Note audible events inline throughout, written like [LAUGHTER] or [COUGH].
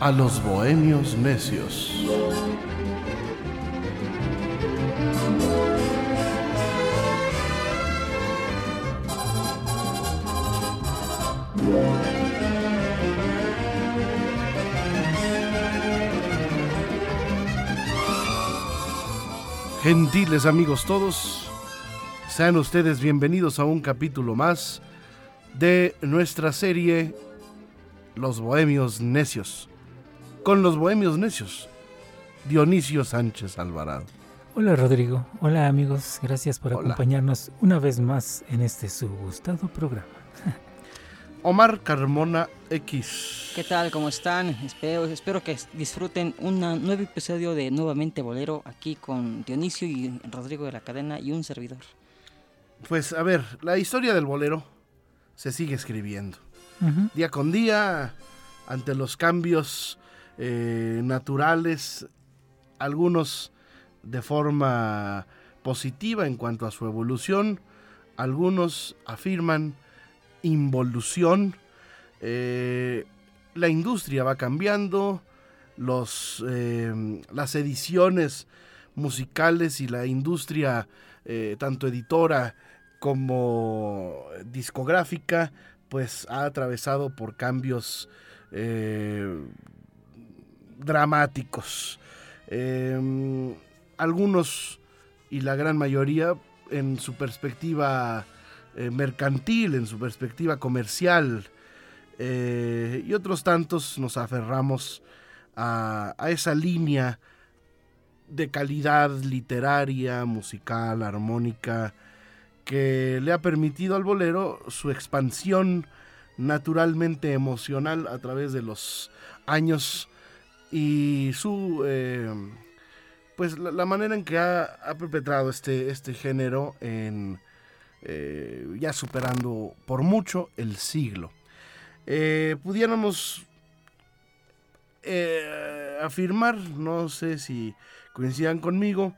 A los bohemios necios. Gentiles amigos todos, sean ustedes bienvenidos a un capítulo más de nuestra serie Los Bohemios Necios. Con los Bohemios Necios, Dionisio Sánchez Alvarado. Hola Rodrigo, hola amigos, gracias por acompañarnos una vez más en este su gustado programa. [LAUGHS] Omar Carmona X. ¿Qué tal? ¿Cómo están? Espero, espero que disfruten un nuevo episodio de Nuevamente Bolero aquí con Dionisio y Rodrigo de la Cadena y un servidor. Pues a ver, la historia del bolero se sigue escribiendo. Día con día, ante los cambios eh, naturales, algunos de forma positiva en cuanto a su evolución, algunos afirman involución. Eh, la industria va cambiando, los, eh, las ediciones musicales y la industria, tanto editora como discográfica, pues ha atravesado por cambios dramáticos. algunos y la gran mayoría en su perspectiva eh, mercantil, en su perspectiva comercial, eh, y otros tantos nos aferramos a, esa línea de calidad literaria, musical, armónica, que le ha permitido al bolero su expansión naturalmente emocional a través de los años y su eh, pues la, manera en que ha, perpetrado este, este género en, eh, ya superando por mucho el siglo. Eh, pudiéramos afirmar, no sé si coincidan conmigo,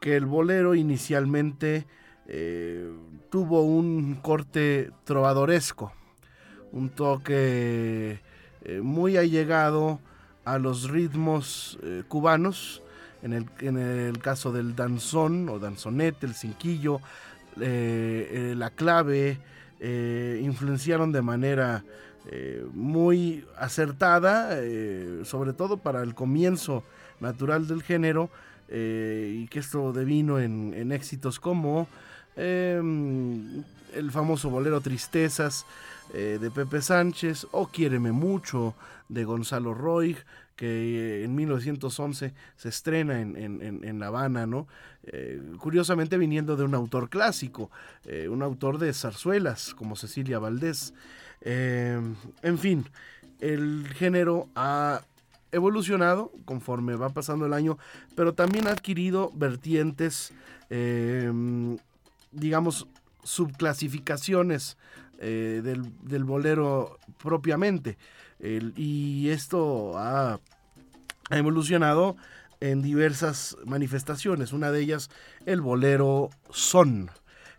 que el bolero inicialmente tuvo un corte trovadoresco, un toque muy allegado a los ritmos cubanos, en el, en el, caso del danzón o danzonete, el cinquillo, eh, eh, la clave, eh, influenciaron de manera muy acertada, sobre todo para el comienzo natural del género, y que esto devino en, éxitos como em, el famoso bolero Tristezas de Pepe Sánchez o Quiéreme mucho de Gonzalo Roig, que en 1911 se estrena en, La Habana, ¿no? Eh, curiosamente viniendo de un autor clásico, eh, un autor de zarzuelas como Cecilia Valdés. Eh, en fin, el género ha evolucionado conforme va pasando el año, pero también ha adquirido vertientes, digamos, subclasificaciones del, del bolero propiamente y esto ha, evolucionado en diversas manifestaciones. Una de ellas, el bolero son,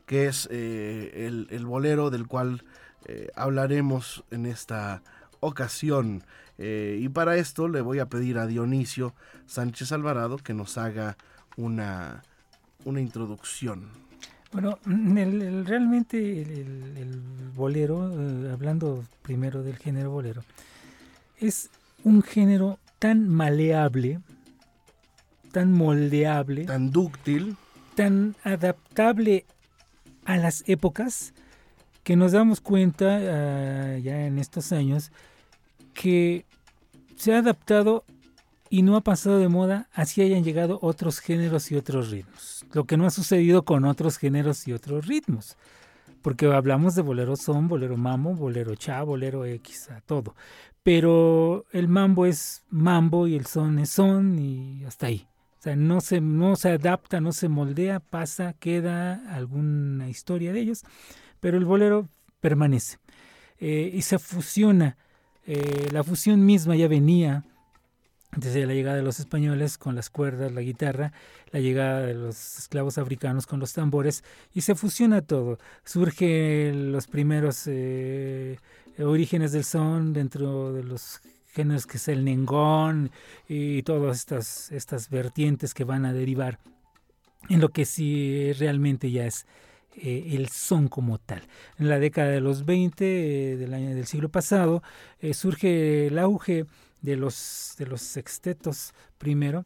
que es eh, el, bolero del cual eh, hablaremos en esta ocasión. Eh, y para esto le voy a pedir a Dionisio Sánchez Alvarado que nos haga una, una introducción. Bueno, realmente el, bolero, hablando primero del género bolero, es un género tan maleable, tan moldeable, tan dúctil, tan adaptable a las épocas que nos damos cuenta ah, ya en estos años que se ha adaptado y no ha pasado de moda así hayan llegado otros géneros y otros ritmos. Lo que no ha sucedido con otros géneros y otros ritmos porque hablamos de bolero son, bolero mambo, bolero cha, bolero X, a todo. Pero el mambo es mambo y el son es son y hasta ahí. O sea, no se, no se adapta, no se moldea, pasa, queda alguna historia de ellos, pero el bolero permanece eh, y se fusiona. Eh, la fusión misma ya venía desde la llegada de los españoles con las cuerdas, la guitarra, la llegada de los esclavos africanos con los tambores y se fusiona todo. Surgen los primeros eh, orígenes del son dentro de los géneros que es el nengón y todas estas, estas vertientes que van a derivar en lo que sí realmente ya es eh, el son como tal. En la década de los 20 eh, del año del siglo pasado surge el auge de los, de los sextetos primero,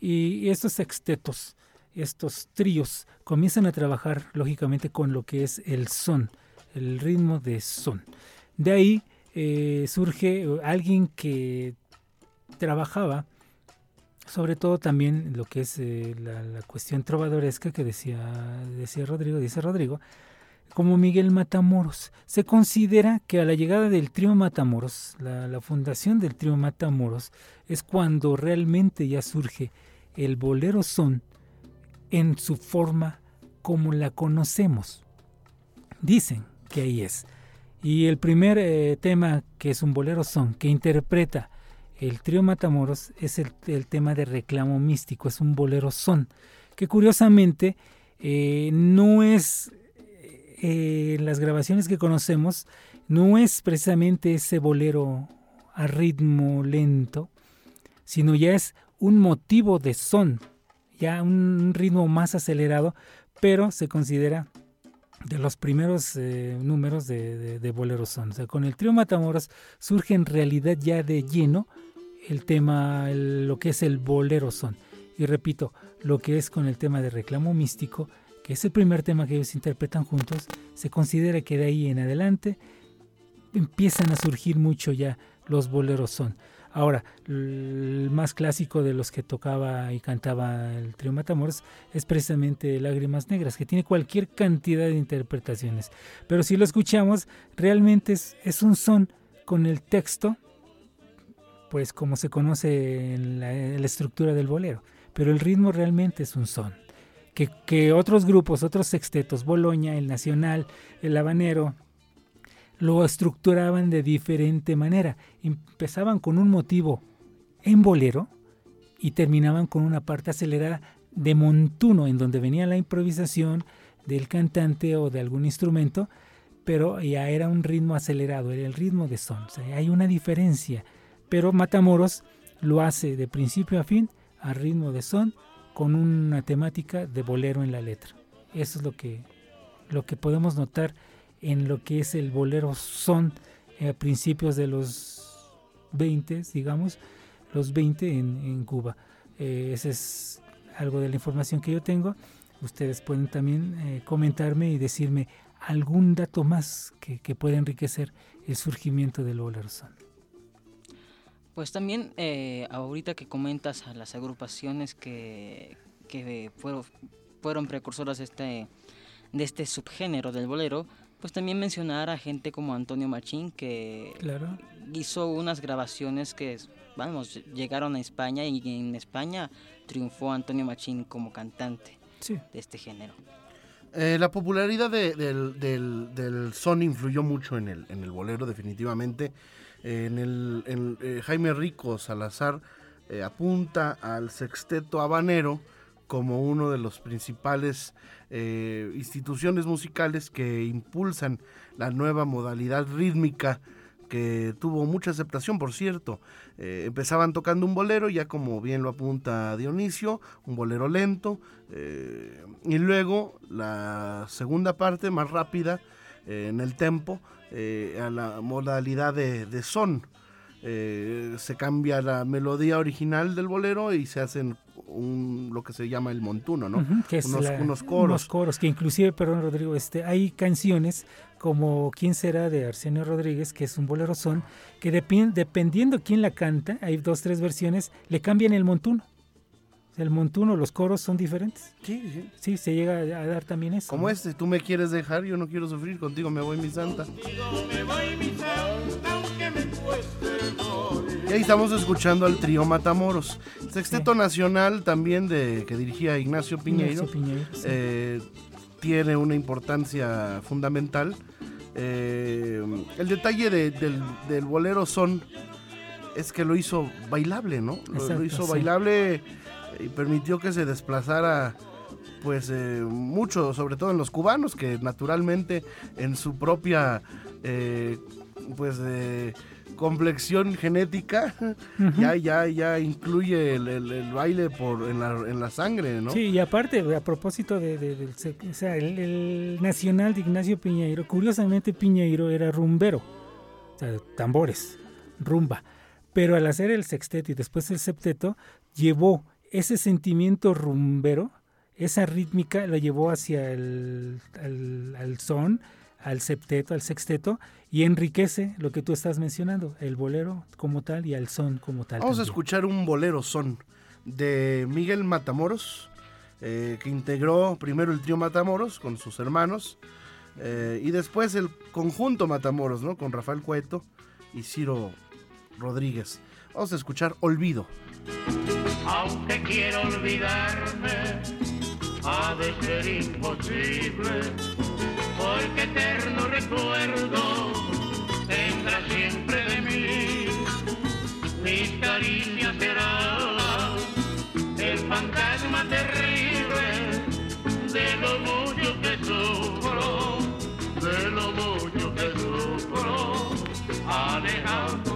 y estos sextetos, estos tríos, comienzan a trabajar lógicamente con lo que es el son, el ritmo de son. De ahí eh, surge alguien que trabajaba sobre todo también lo que es eh, la, la, cuestión trovadoresca que decía, decía Rodrigo, dice Rodrigo, como Miguel Matamoros. Se considera que a la llegada del trío Matamoros, la, fundación del trío Matamoros, es cuando realmente ya surge el bolero son en su forma como la conocemos. Dicen que ahí es. Y el primer eh, tema que es un bolero son, que interpreta el trío Matamoros, es el, tema de reclamo místico, es un bolero son, que curiosamente eh, no es eh, las grabaciones que conocemos no es precisamente ese bolero a ritmo lento, sino ya es un motivo de son, ya un ritmo más acelerado, pero se considera de los primeros eh, números de, bolero son. Con el trío Matamoros surge en realidad ya de lleno el tema, lo que es el bolero son. Y repito, lo que es con el tema de reclamo místico que es el primer tema que ellos interpretan juntos, se considera que de ahí en adelante empiezan a surgir mucho ya los boleros son. Ahora, el más clásico de los que tocaba y cantaba el trío Matamoros es precisamente Lágrimas Negras, que tiene cualquier cantidad de interpretaciones. Pero si lo escuchamos, realmente es, es un son con el texto, pues como se conoce en la, en la estructura del bolero. Pero el ritmo realmente es un son que, otros grupos, otros sextetos, Boloña, el Nacional, el Habanero, lo estructuraban de diferente manera. Empezaban con un motivo en bolero y terminaban con una parte acelerada de montuno, en donde venía la improvisación del cantante o de algún instrumento, pero ya era un ritmo acelerado, era el ritmo de son. hay una diferencia, pero Matamoros lo hace de principio a fin a ritmo de son con una temática de bolero en la letra. Eso es lo que, lo que podemos notar en lo que es el bolero son eh, a principios de los 20, digamos, los 20 en, Cuba. Eh, es algo de la información que yo tengo. Ustedes pueden también eh, comentarme y decirme algún dato más que, que pueda enriquecer el surgimiento del bolero son. Pues también eh, ahorita que comentas a las agrupaciones que, fueron, fueron precursoras de este, de este subgénero del bolero, pues también mencionar a gente como Antonio Machín que hizo unas grabaciones que vamos llegaron a España y en España triunfó Antonio Machín como cantante de este género. Eh, la popularidad del, del, del, son influyó mucho en el, en el bolero definitivamente en el eh, Jaime Rico Salazar eh, apunta al sexteto habanero como uno de los principales eh, instituciones musicales que impulsan la nueva modalidad rítmica que tuvo mucha aceptación, por cierto. empezaban tocando un bolero, ya como bien lo apunta Dionisio, un bolero lento, y luego la segunda parte, más rápida, en el tempo, eh, a la modalidad de, son. Eh, se cambia la melodía original del bolero y se hacen un, lo que se llama el montuno, ¿no? unos, coros. Unos coros, que inclusive, perdón Rodrigo, este, hay canciones como ¿Quién será? de Arsenio Rodríguez, que es un bolero son, que dependiendo quién la canta, hay dos, tres versiones, le cambian el montuno. El montuno, los coros son diferentes. Sí, sí. Sí, se llega a dar también eso. Como ¿no? este, tú me quieres dejar, yo no quiero sufrir, contigo me voy mi santa. Y ahí estamos escuchando al trío Matamoros. Sexteto Nacional también de que dirigía Ignacio Piñeiro. Ignacio Piñeiro, sí. eh, tiene una importancia fundamental. Eh, el detalle de- del, del bolero son es que lo hizo bailable, ¿no? Lo- hizo sí. bailable y permitió que se desplazara pues eh, mucho, sobre todo en los cubanos, que naturalmente en su propia eh, pues eh, complexión genética ya, ya, ya incluye el, el- el baile por, en, la, en la sangre, ¿no? Sí, y aparte, a propósito de, de- del se- o sea, el, el nacional de Ignacio Piñeiro, curiosamente Piñeiro era rumbero, o sea, tambores, rumba, pero al hacer el sexteto y después el septeto, llevó ese sentimiento rumbero, esa rítmica, la llevó hacia el al, al son, al septeto, al sexteto, y enriquece lo que tú estás mencionando, el bolero como tal y al son como tal. Vamos a escuchar un bolero son de Miguel Matamoros, eh, que integró primero el trío Matamoros con sus hermanos eh, y después el conjunto Matamoros, ¿no? Con Rafael Cueto y Ciro Rodríguez. Vamos a escuchar Olvido. Aunque quiero olvidarme, ha de ser imposible, porque eterno recuerdo tendrá siempre de mí. Mis caricias será el fantasma terrible de lo mucho que sufro, de lo mucho que sufro, alejado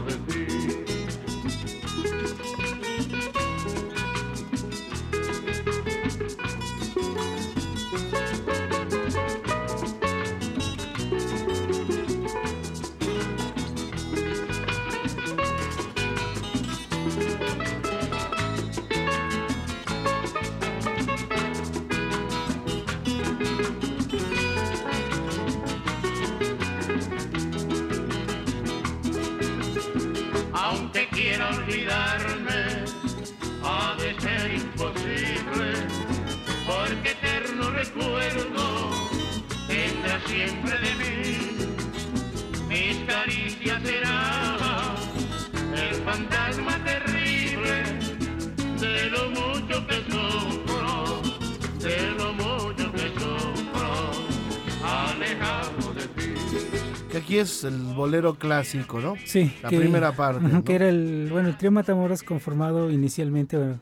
aunque quiera olvidarme, ha de ser imposible, porque eterno recuerdo tendrá siempre de mí. Mis caricias serán el fantasma terrible de lo mucho que sufro, de lo mucho que sufro, alejado de ti. Que aquí es el bolero clásico, ¿no? Sí, La primera parte, ajá, ¿no? Que era el, bueno, el trío Matamoros conformado inicialmente, bueno,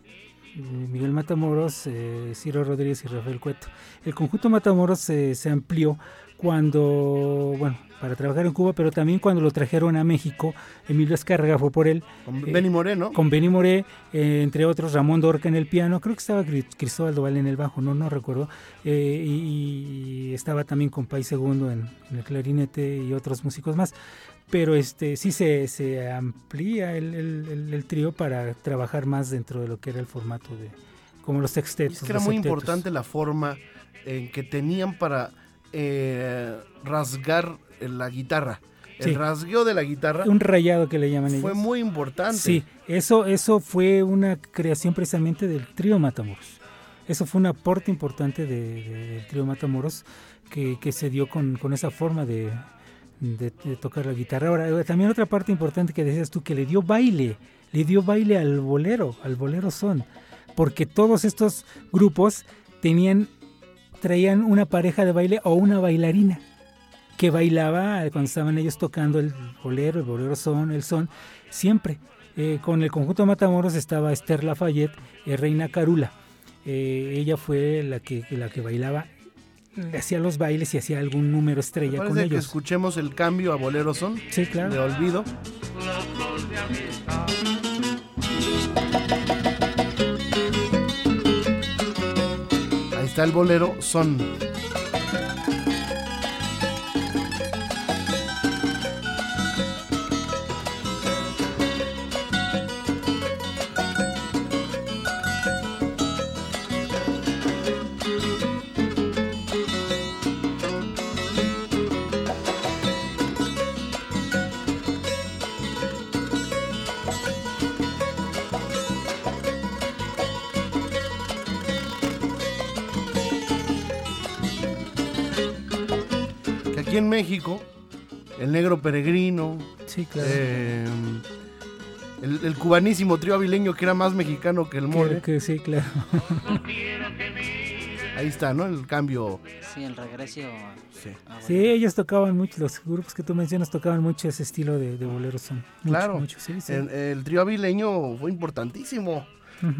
eh, Miguel Matamoros, eh, Ciro Rodríguez y Rafael Cueto. El conjunto Matamoros eh, se amplió cuando, bueno, para trabajar en Cuba, pero también cuando lo trajeron a México, Emilio Escárraga fue por él, Con Eh, Benny Moreno. con Benny Moré, eh, entre otros Ramón Dorca en el piano, creo que estaba Cri- Cristóbal Doval en el bajo, no, no recuerdo, eh, y, y estaba también con País Segundo en, en el clarinete y otros músicos más. Pero este sí se, se amplía el, el- el- el trío para trabajar más dentro de lo que era el formato de como los sextetos. es que era muy septetos. importante la forma en que tenían para eh, rasgar la guitarra. El Sí. rasgueo de la guitarra Un rayado que le llaman fue ellos. muy importante. Sí, eso, eso fue una creación precisamente del trío Matamoros. Eso fue un aporte importante de- de- del trío Matamoros que, se dio con, esa forma de, de- de tocar la guitarra. Ahora, eh, también otra parte importante que decías tú, que le dio baile, le dio baile al bolero, al bolero son, porque todos estos grupos tenían, traían una pareja de baile o una bailarina que bailaba cuando estaban ellos tocando el bolero, el bolero son, el son, siempre. Eh, con el conjunto Matamoros estaba Esther Lafayette, eh, Reina Carula. Eh, ella fue la que, la que bailaba, le hacía los bailes y hacía algún número Me estrella con que ellos. escuchemos el cambio a Bolero Son Sí, claro. Olvido. De amistad. Ahí está el Bolero Son. México, el negro peregrino, Sí, claro. eh, el, el cubanísimo trío avileño que era más mexicano que el mole. que sí, claro. [LAUGHS] Ahí está, ¿no? El cambio. Sí, el regreso. Sí. a Sí, ellos tocaban mucho, los grupos que tú mencionas tocaban mucho ese estilo de, de boleros son. Mucho, Claro. mucho, sí, sí. El, el trío avileño fue importantísimo.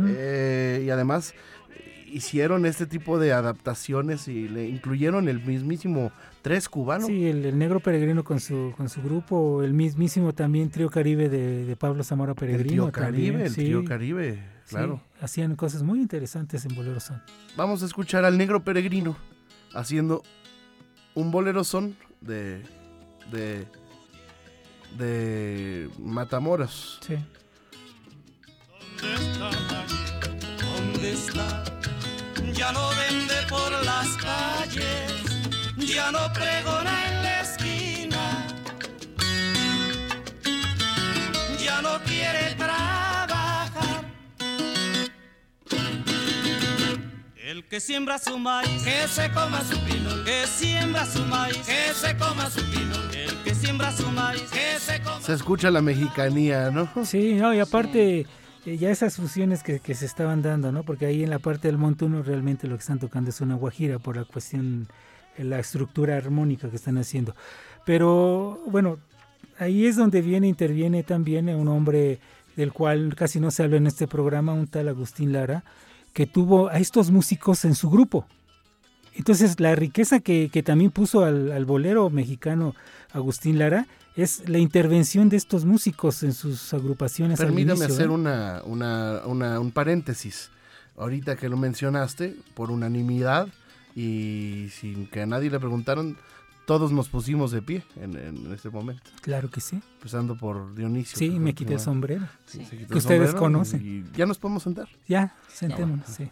Eh, y además hicieron este tipo de adaptaciones y le incluyeron el mismísimo Tres Cubano. Sí, el, el Negro Peregrino con su, con su grupo, el mismísimo también Trío Caribe de, de Pablo Zamora el Peregrino. trío Caribe, también, el sí, trío Caribe, sí, claro. hacían cosas muy interesantes en Bolero Son. Vamos a escuchar al negro peregrino haciendo un bolero son de de de Matamoros. Sí. ¿Dónde está? Ya no vende por las calles, ya no pregona en la esquina, ya no quiere trabajar. El que siembra su maíz, que se coma su pino. Que siembra su maíz, que se coma su pino. El que siembra su maíz, que se coma Se escucha la mexicanía, ¿no? Sí, no, y aparte ya esas fusiones que, se estaban dando, ¿no? Porque ahí en la parte del montuno realmente lo que están tocando es una guajira por la cuestión, eh, la estructura armónica que están haciendo. Pero bueno, ahí es donde viene, interviene también un hombre del cual casi no se habla en este programa, un tal Agustín Lara, que tuvo a estos músicos en su grupo. Entonces, la riqueza que, que también puso al, al bolero mexicano Agustín Lara es la intervención de estos músicos en sus agrupaciones. al Permítame inicio, hacer ¿eh? una, una, una- un paréntesis. Ahorita que lo mencionaste, por unanimidad y sin que a nadie le preguntaran, todos nos pusimos de pie en, en este momento. Claro que sí. Empezando por Dionisio. Sí, me quité el sombrero. se quitó el Que ustedes sombrero conocen. Y ya nos podemos sentar. Ya, sentémonos, sí.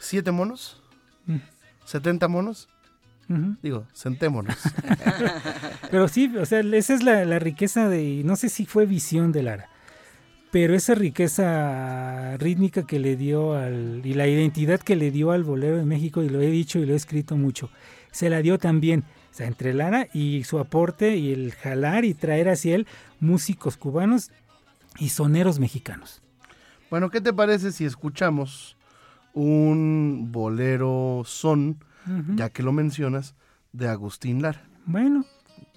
¿Siete monos? Mm. ¿70 monos? Digo, sentémonos. [LAUGHS] Pero sí, o sea, esa es la, la riqueza de, no sé si fue visión de Lara, pero esa riqueza rítmica que le dio al, y la identidad que le dio al bolero de México, y lo he dicho y lo he escrito mucho, se la dio también, o sea, entre Lara y su aporte y el jalar y traer hacia él músicos cubanos y soneros mexicanos. bueno, ¿qué te parece si escuchamos un bolero son, Ya que lo mencionas, de Agustín Lara? Bueno,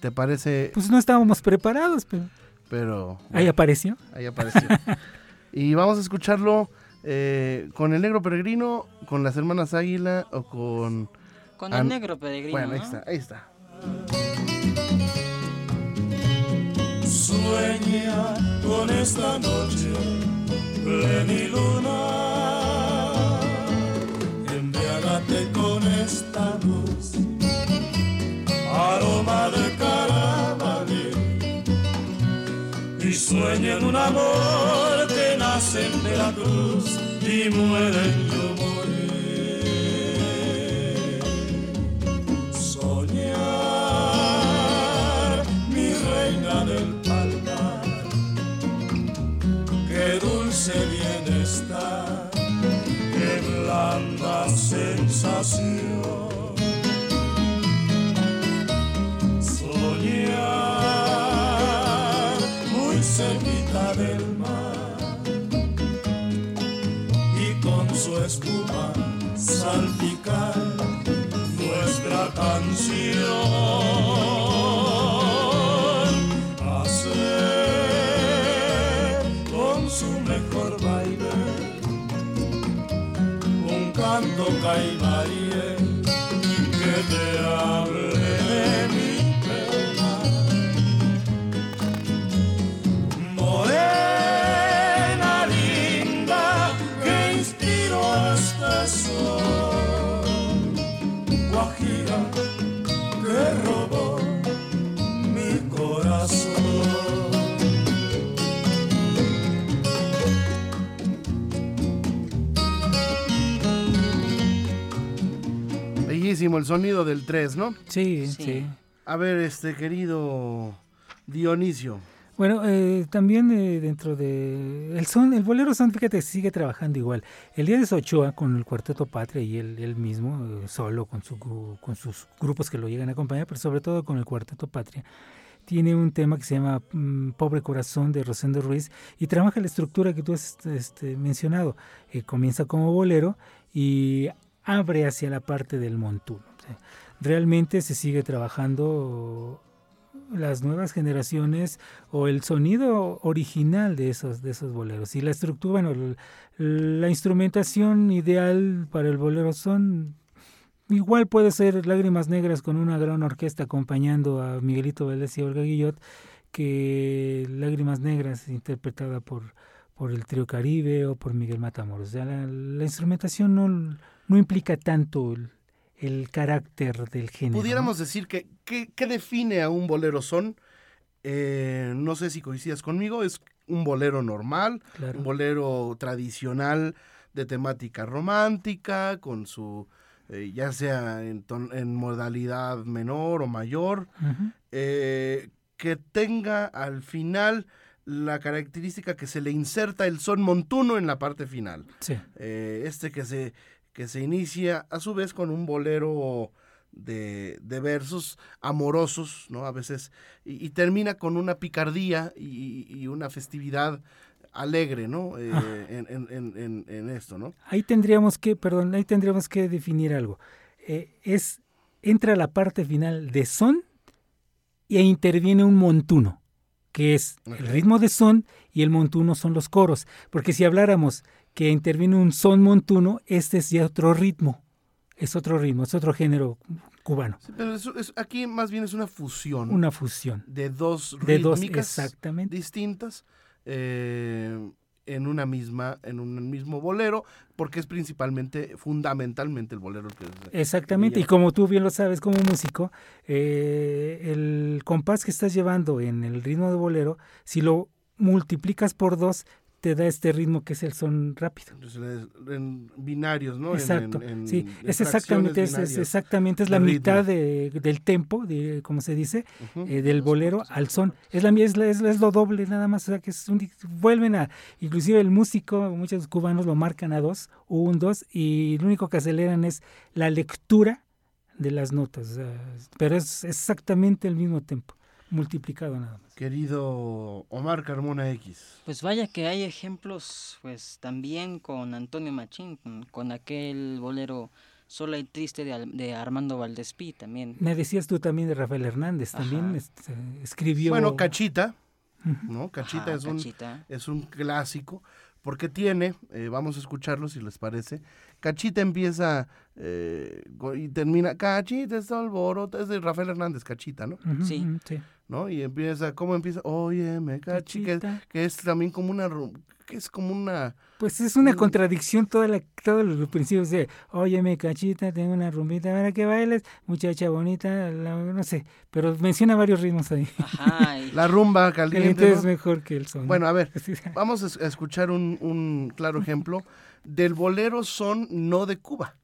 ¿Te parece? pues no estábamos preparados, pero Pero ahí apareció. ahí apareció. [LAUGHS] y vamos a escucharlo eh, con el negro peregrino, con las hermanas Águila o con... Con el negro peregrino. Bueno, ahí ¿no? está, ahí está. Sueña con esta noche pleniluna. Embriágate con esta luz, aroma de carabalí. Y sueña en un amor que nace en Veracruz y muere en morir. Soñar, mi reina del palmar, qué dulce sensación. Muy cerquita del mar y con su espuma salpicar Bellísimo el sonido del 3, ¿no? Sí, Sí. sí. A ver, este querido Dionisio. Bueno, eh, también eh, dentro de el son, el bolero son, fíjate, sigue trabajando igual. El día de Sochoa con el Cuarteto Patria y él, él mismo, eh, solo con, su, con sus grupos que lo llegan a acompañar, pero sobre todo con el Cuarteto Patria, tiene un tema que se llama mm, Pobre Corazón de Rosendo Ruiz y trabaja la estructura que tú has este, mencionado. Eh, comienza como bolero y abre hacia la parte del montuno. Realmente se sigue trabajando las nuevas generaciones o el sonido original de esos de esos boleros y la estructura bueno la instrumentación ideal para el bolero son igual puede ser lágrimas negras con una gran orquesta acompañando a Miguelito Vélez y Olga Guillot que lágrimas negras interpretada por por el trío Caribe o por Miguel Matamoros o sea la, la instrumentación no no implica tanto el, el carácter del género ¿no? Pudiéramos decir que, ¿qué, define a un bolero son? Eh, no sé si coincidas conmigo, es un bolero normal, Claro. un bolero tradicional de temática romántica, con su, eh, ya sea en, ton- en modalidad menor o mayor, eh, que tenga al final la característica que se le inserta el son montuno en la parte final. sí Eh, este que se, que se inicia a su vez con un bolero de, de versos amorosos, ¿no? A veces, y, y termina con una picardía y, y una festividad alegre, ¿no? Eh, en, en- en- en- en esto, ¿no? Ahí tendríamos que, perdón, ahí tendríamos que definir algo. Eh, es entra la parte final de son e interviene un montuno, que es el ritmo de son y el montuno son los coros. Porque si habláramos que interviene un son montuno, este es ya otro ritmo, es otro ritmo, es otro género cubano, Sí, pero eso es- aquí más bien es una fusión. Una fusión. De dos de dos, exactamente. distintas eh, en una misma, en un mismo bolero, porque es principalmente, fundamentalmente el bolero que se- Exactamente, y como tú bien lo sabes como músico, eh, el compás que estás llevando en el ritmo de bolero, si lo multiplicas por dos, te da este ritmo que es el son rápido. Entonces, en binarios, ¿no? Exacto, en- en- sí, es exactamente, es, exactamente, es la ritmo. mitad de- del tempo, de, como se dice, eh, del bolero al son. Es, la, es, la- es, es lo doble nada más, o sea que es un, vuelven a, inclusive el músico, muchos cubanos lo marcan a dos, un, dos, y lo único que aceleran es la lectura de las notas, pero es exactamente el mismo tempo, multiplicado nada más. Querido Omar Carmona X. Pues vaya que hay ejemplos, pues también con Antonio Machín, con, con aquel bolero Sola y Triste de, Al- de Armando Valdespí también. Me decías tú también de Rafael Hernández, también este, escribió... Bueno, Cachita. ¿no? Cachita Ajá, es un Cachita. es un clásico porque tiene, eh, vamos a escucharlo si les parece. Cachita empieza eh, y termina Cachita está alboroto, es de Rafael Hernández, Cachita, ¿no? Sí. sí. ¿No? Y empieza, ¿cómo empieza? Óyeme, Cachi, que, Cachita. que es también como una que es como una Pues es una contradicción toda la, todos los principios de, óyeme cachita, tengo una rumbita para que bailes, muchacha bonita, la- no sé, pero menciona varios ritmos ahí. Ajá, y- [LAUGHS] la rumba caliente. Es mejor que el son. Bueno, a ver, [LAUGHS] Vamos a es- a escuchar un, un claro ejemplo del bolero son no de Cuba.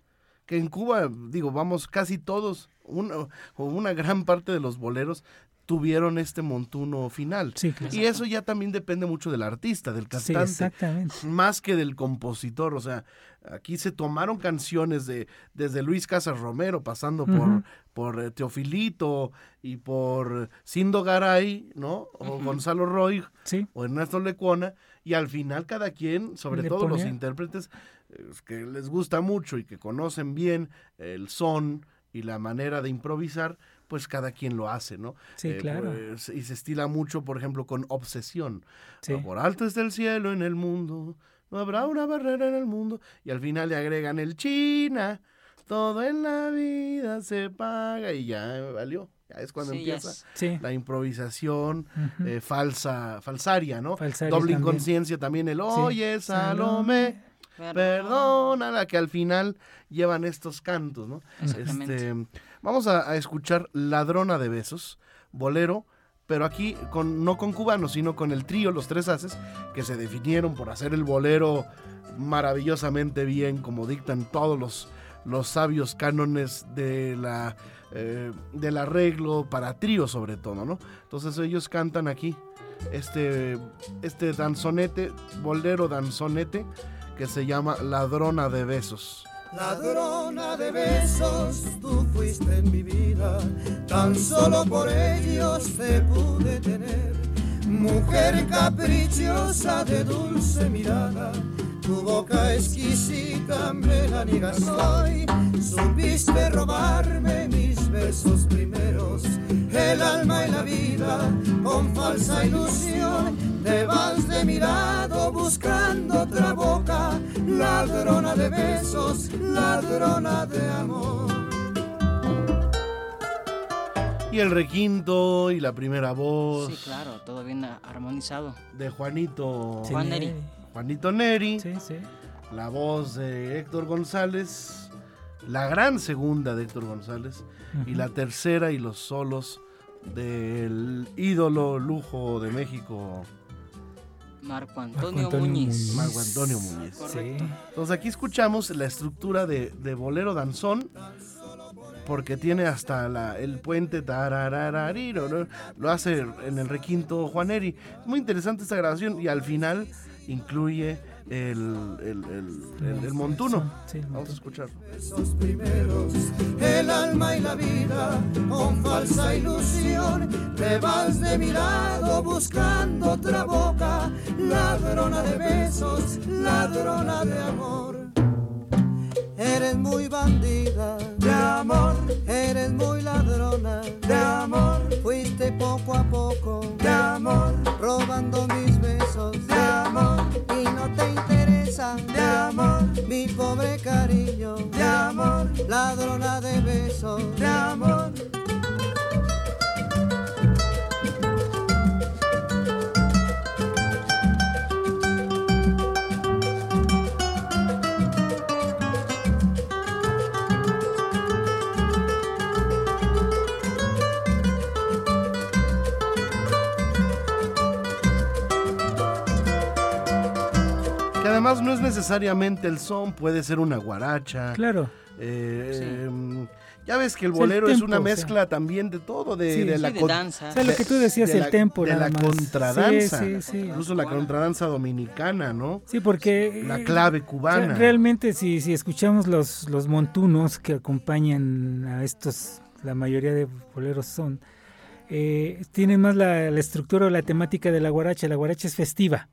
Que en Cuba, digo, vamos, casi todos, una, o una gran parte de los boleros tuvieron este montuno final. Sí, claro. Y eso ya también depende mucho del artista, del Sí, cantante, exactamente. más que del compositor. O sea, aquí se tomaron canciones de desde Luis Casas Romero, pasando por, por eh, Teofilito y por Cindo Garay, ¿no? O. Gonzalo Roy Sí, o Ernesto Lecuona, y al final cada quien, sobre todo los intérpretes eh, que les gusta mucho y que conocen bien el son y la manera de improvisar, pues cada quien lo hace, ¿no? sí, Eh, claro. pues, y se estila mucho, por ejemplo, con obsesión. Sí. Por alto está el cielo en el mundo, no habrá una barrera en el mundo. Y al final le agregan el China, todo en la vida se paga y ya valió. Ya es cuando sí, empieza la improvisación eh, falsa, falsaria, ¿no? Falsaria Doble inconsciencia también el oye Salomé, perdónala, que al final llevan estos cantos, ¿no? Este, vamos a, a escuchar Ladrona de Besos, bolero, pero aquí con, no con cubanos, sino con el trío, los tres haces, que se definieron por hacer el bolero maravillosamente bien, como dictan todos los, los sabios cánones de la, eh, del arreglo para trío sobre todo, ¿no? Entonces ellos cantan aquí este, este danzonete, bolero danzonete, que se llama Ladrona de Besos. Ladrona de besos, tú fuiste en mi vida, tan solo por ellos te pude tener. Mujer caprichosa de dulce mirada, tu boca exquisita me la niegas hoy. Supiste robarme mis besos primeros, el alma y la vida, con falsa ilusión. Te vas de mi lado buscando otra boca, ladrona de besos, ladrona de amor. Y el requinto y la primera voz Sí, claro, todo bien armonizado. de Juanito, Juan Neri. Juanito Neri, Sí, sí. la voz de Héctor González, la gran segunda de Héctor González, y la tercera y los solos del ídolo lujo de México, Marco Antonio, Antonio Muñiz. Muñiz. Marco Antonio Muñiz. Correcto. Sí. Entonces aquí escuchamos la estructura de, de bolero danzón, porque tiene hasta la- el puente tarararariro, ¿no? lo hace en el requinto Juaneri. Es muy interesante esta grabación y al final incluye el, el- el- el- el montuno. Sí, el Vamos a escuchar. Esos primeros, el alma y la vida, con falsa ilusión, te vas de mi lado buscando otra boca, ladrona de besos, ladrona de amor. Eres muy bandida. De amor, eres muy ladrona. De amor. Fuiste poco a poco. De amor, robando mis besos. De amor. Y no te interesa. De amor, mi pobre cariño. De amor. Ladrona de besos. De amor. Además no es necesariamente el son, puede ser una guaracha. Claro. eh, em, ya ves que el Es el bolero es una o sea. mezcla también de todo, de, Sí. de Sí, la de con- danza. O sea, lo que tú decías, de el la- tempo, de la más. contradanza, Sí, sí, sí. incluso la contradanza dominicana, ¿no? Sí, porque... La clave o sea, cubana. realmente, si, si escuchamos los, los montunos que acompañan a estos, la mayoría de boleros son, eh, tienen más la, la estructura o la temática de la guaracha. La guaracha es festiva.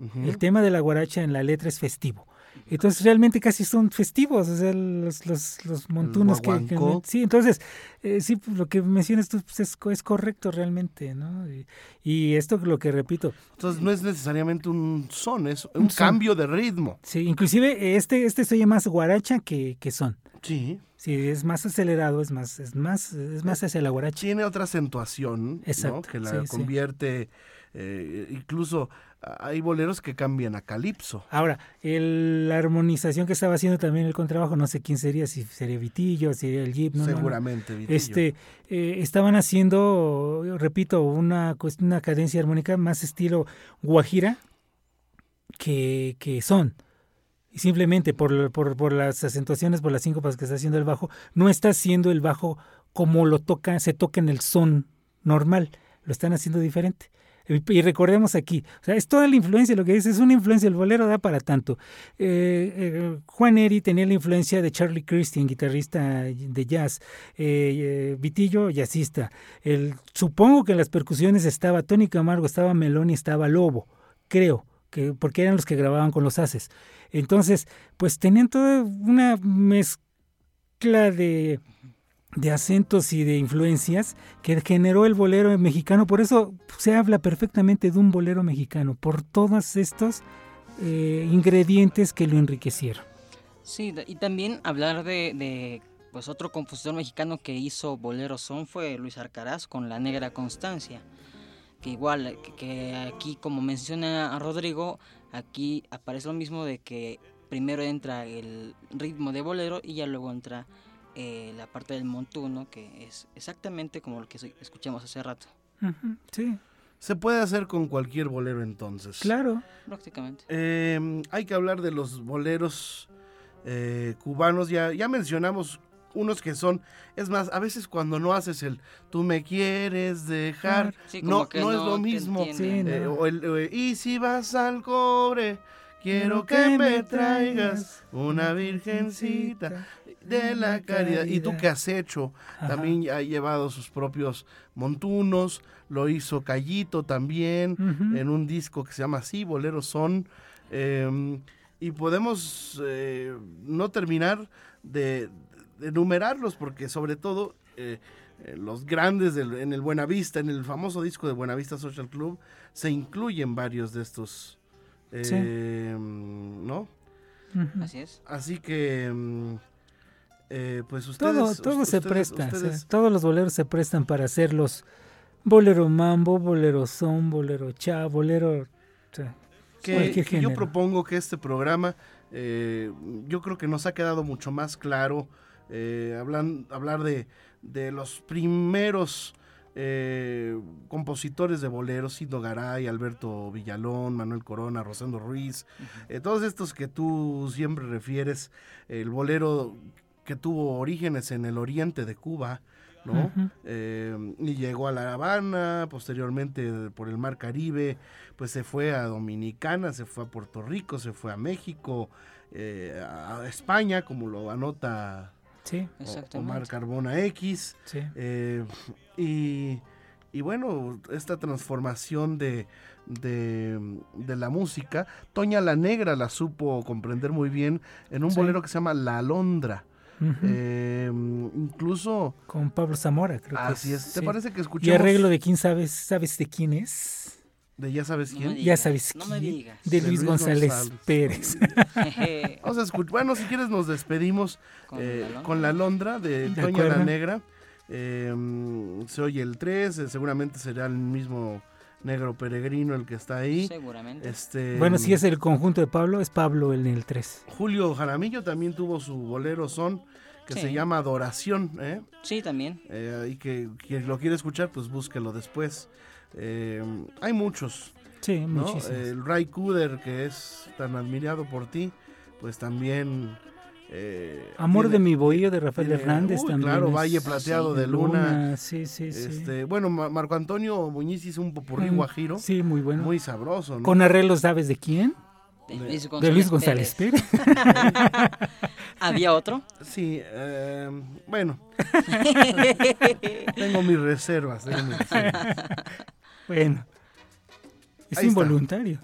Ujú. El tema de la guaracha en la letra es festivo. Entonces realmente casi son festivos, o sea, los, los, los montunos que, que-. Sí, entonces, eh, sí, pues, lo que mencionas tú pues, es, es correcto realmente, ¿no? Y, y esto lo que repito, Entonces no es necesariamente un son, es un, Un son. cambio de ritmo. sí, inclusive este, este se oye más guaracha que, que son. Sí. Sí, es más acelerado, es más, es más, es más hacia la guaracha. Tiene otra acentuación, ¿no? Exacto, Que la sí, sí. convierte, eh, incluso hay boleros que cambian a calipso. Ahora, el- la armonización que estaba haciendo también el contrabajo, no sé quién sería, si sería Vitillo, si sería el Jeep, no, no, no. seguramente. Vitillo. Este, eh, estaban haciendo, repito, una, una cadencia armónica más estilo guajira que, que son. Y simplemente por, por, por las acentuaciones, por las síncopas que está haciendo el bajo, no está haciendo el bajo como lo toca, se toca en el son normal, lo están haciendo diferente. Y recordemos aquí, o sea, es toda la influencia, lo que dice, es una influencia, el bolero da para tanto. Eh, eh, Juan Eri tenía la influencia de Charlie Christian, guitarrista de jazz, eh, eh, Vitillo, jazzista. El, supongo que en las percusiones estaba Tony Camargo, estaba Meloni, estaba Lobo, creo, que, porque eran los que grababan con los haces. Entonces, pues tenían toda una mezcla de, de acentos y de influencias que generó el bolero mexicano. Por eso se habla perfectamente de un bolero mexicano, por todos estos eh, ingredientes que lo enriquecieron. Sí, y también hablar de, pues otro compositor mexicano que hizo bolero son fue Luis Arcaraz con La Negra Constancia. Que igual, que, aquí como menciona Rodrigo, aquí aparece lo mismo de que primero entra el ritmo de bolero y ya luego entra eh, la parte del montuno, que es exactamente como lo que escuchamos hace rato, sí, Se puede hacer con cualquier bolero entonces. claro. prácticamente. Eh, hay que hablar de los boleros eh, cubanos. Ya, ya mencionamos unos que son, es más, a veces cuando no haces el tú me quieres dejar, Sí, no, no es lo mismo. Sí, Eh, no. o el, eh, y si vas al cobre, quiero que que me me traigas traigas una virgencita de la caridad. ¿Y tú qué has hecho? Ajá. También ha llevado sus propios montunos, lo hizo Callito también, en un disco que se llama así, Boleros Son. eh, y podemos eh, no terminar de, de enumerarlos, porque sobre todo eh, eh, los grandes del- en el Buenavista, en el famoso disco de Buenavista Social Club, se incluyen varios de estos. Sí. eh, ¿No? Así es. Así que, mm, eh, pues ustedes... Todo, todo se ustedes- presta, o sea, ustedes- todos los boleros se prestan para hacerlos bolero mambo, bolero son, bolero cha, bolero... o sea, que, cualquier que yo propongo que este programa, eh, yo creo que nos ha quedado mucho más claro eh, hablan- hablar de, de los primeros eh, compositores de boleros, Garay, Alberto Villalón, Manuel Corona, Rosendo Ruiz, eh, todos estos que tú siempre refieres, el bolero que tuvo orígenes en el oriente de Cuba, ¿no? Eh, y llegó a La Habana, posteriormente por el Mar Caribe, pues se fue a Dominicana, se fue a Puerto Rico, se fue a México, eh, a España, como lo anota Sí. Omar Carbona X. sí. eh, y, y bueno, esta transformación de, de, de la música, Toña la Negra la supo comprender muy bien en un Sí. bolero que se llama La Alondra. Eh, incluso, Con Pablo Zamora, creo que así es. ¿Te sí. parece que Y escuchemos arreglo de quién sabes, ¿sabes de quién es? de ya sabes No quién? me Ya sabes no me quién. digas. De De Luis Luis González, González. Pérez. [LAUGHS] [LAUGHS] Vamos a escuchar. Bueno, si quieres nos despedimos con eh, la lona. con la Londra de, De Toña la. Negra. Eh, mm, se oye el 3, eh, seguramente será el mismo negro peregrino el que está ahí. Seguramente. Este, bueno, si es el conjunto de Pablo, es Pablo en el 3. Julio Jaramillo también tuvo su bolero son que Sí. se llama Adoración. ¿eh? Sí, también. Eh, y que quien lo quiere escuchar, pues búsquelo después. Eh, hay muchos. Sí, ¿no? muchísimos. El Ray Cooder, que es tan admirado por ti, pues también... eh, Amor tiene- de mi bohío de Rafael tiene- Hernández uy, también. Claro, es- Valle Plateado sí, de Luna. Sí, sí, sí. Este, bueno, Ma- Marco Antonio Muñiz hizo un popurrí Mm, guajiro, Sí, muy bueno. muy sabroso, ¿no? Con arreglos, ¿sabes de quién? De Luis de González, Luis González Pérez. Pérez. ¿Había otro? Sí, eh, bueno, [LAUGHS] tengo mis reservas. tengo mis reservas. bueno. Es Ahí está. involuntario.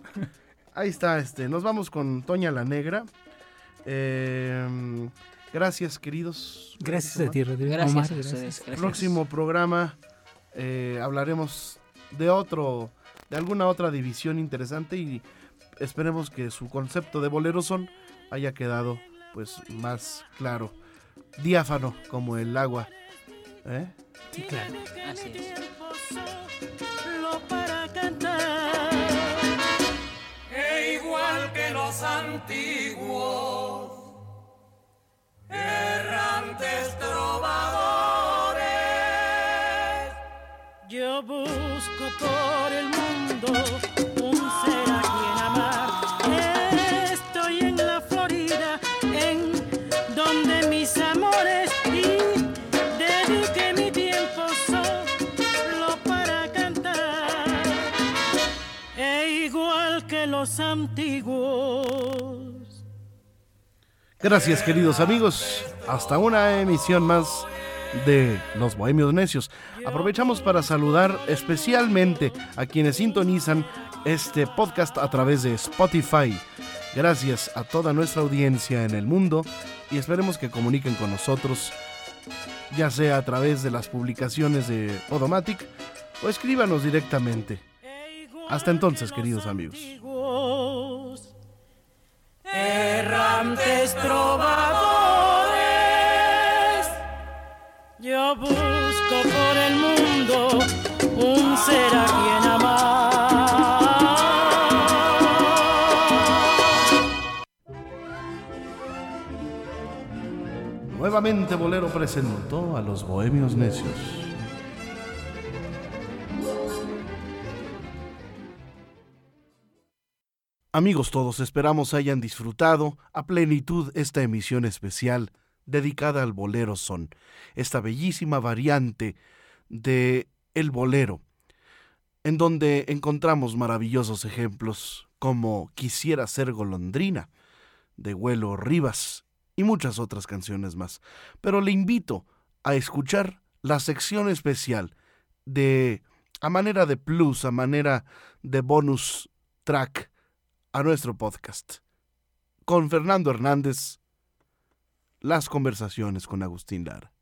Ahí está, este, nos vamos con Toña la Negra. Eh, gracias, queridos. Gracias a ti, Rodrigo. Gracias Omar, a ustedes. gracias. Próximo programa eh, hablaremos de otro, de alguna otra división interesante y esperemos que su concepto de bolero son haya quedado pues más claro, diáfano como el agua. ¿eh? Sí, claro. Así es. solo para cantar. E igual que los antiguos, Gracias queridos amigos, hasta una emisión más de Los Bohemios Necios. Aprovechamos para saludar especialmente a quienes sintonizan este podcast a través de Spotify. Gracias a toda nuestra audiencia en el mundo y esperemos que comuniquen con nosotros, ya sea a través de las publicaciones de Podomatic o escríbanos directamente. Hasta entonces, queridos amigos. Errantes trovadores, yo busco por el mundo un ser a quien amar. Nuevamente Bolero presentó a los Bohemios Necios. Amigos todos, esperamos hayan disfrutado a plenitud esta emisión especial dedicada al bolero son, esta bellísima variante de el bolero, en donde encontramos maravillosos ejemplos como Quisiera ser golondrina, de Huelo Rivas, y muchas otras canciones más. Pero le invito a escuchar la sección especial de a manera de plus, a manera de bonus track a nuestro podcast. Con Fernando Hernández, las conversaciones con Agustín Lara.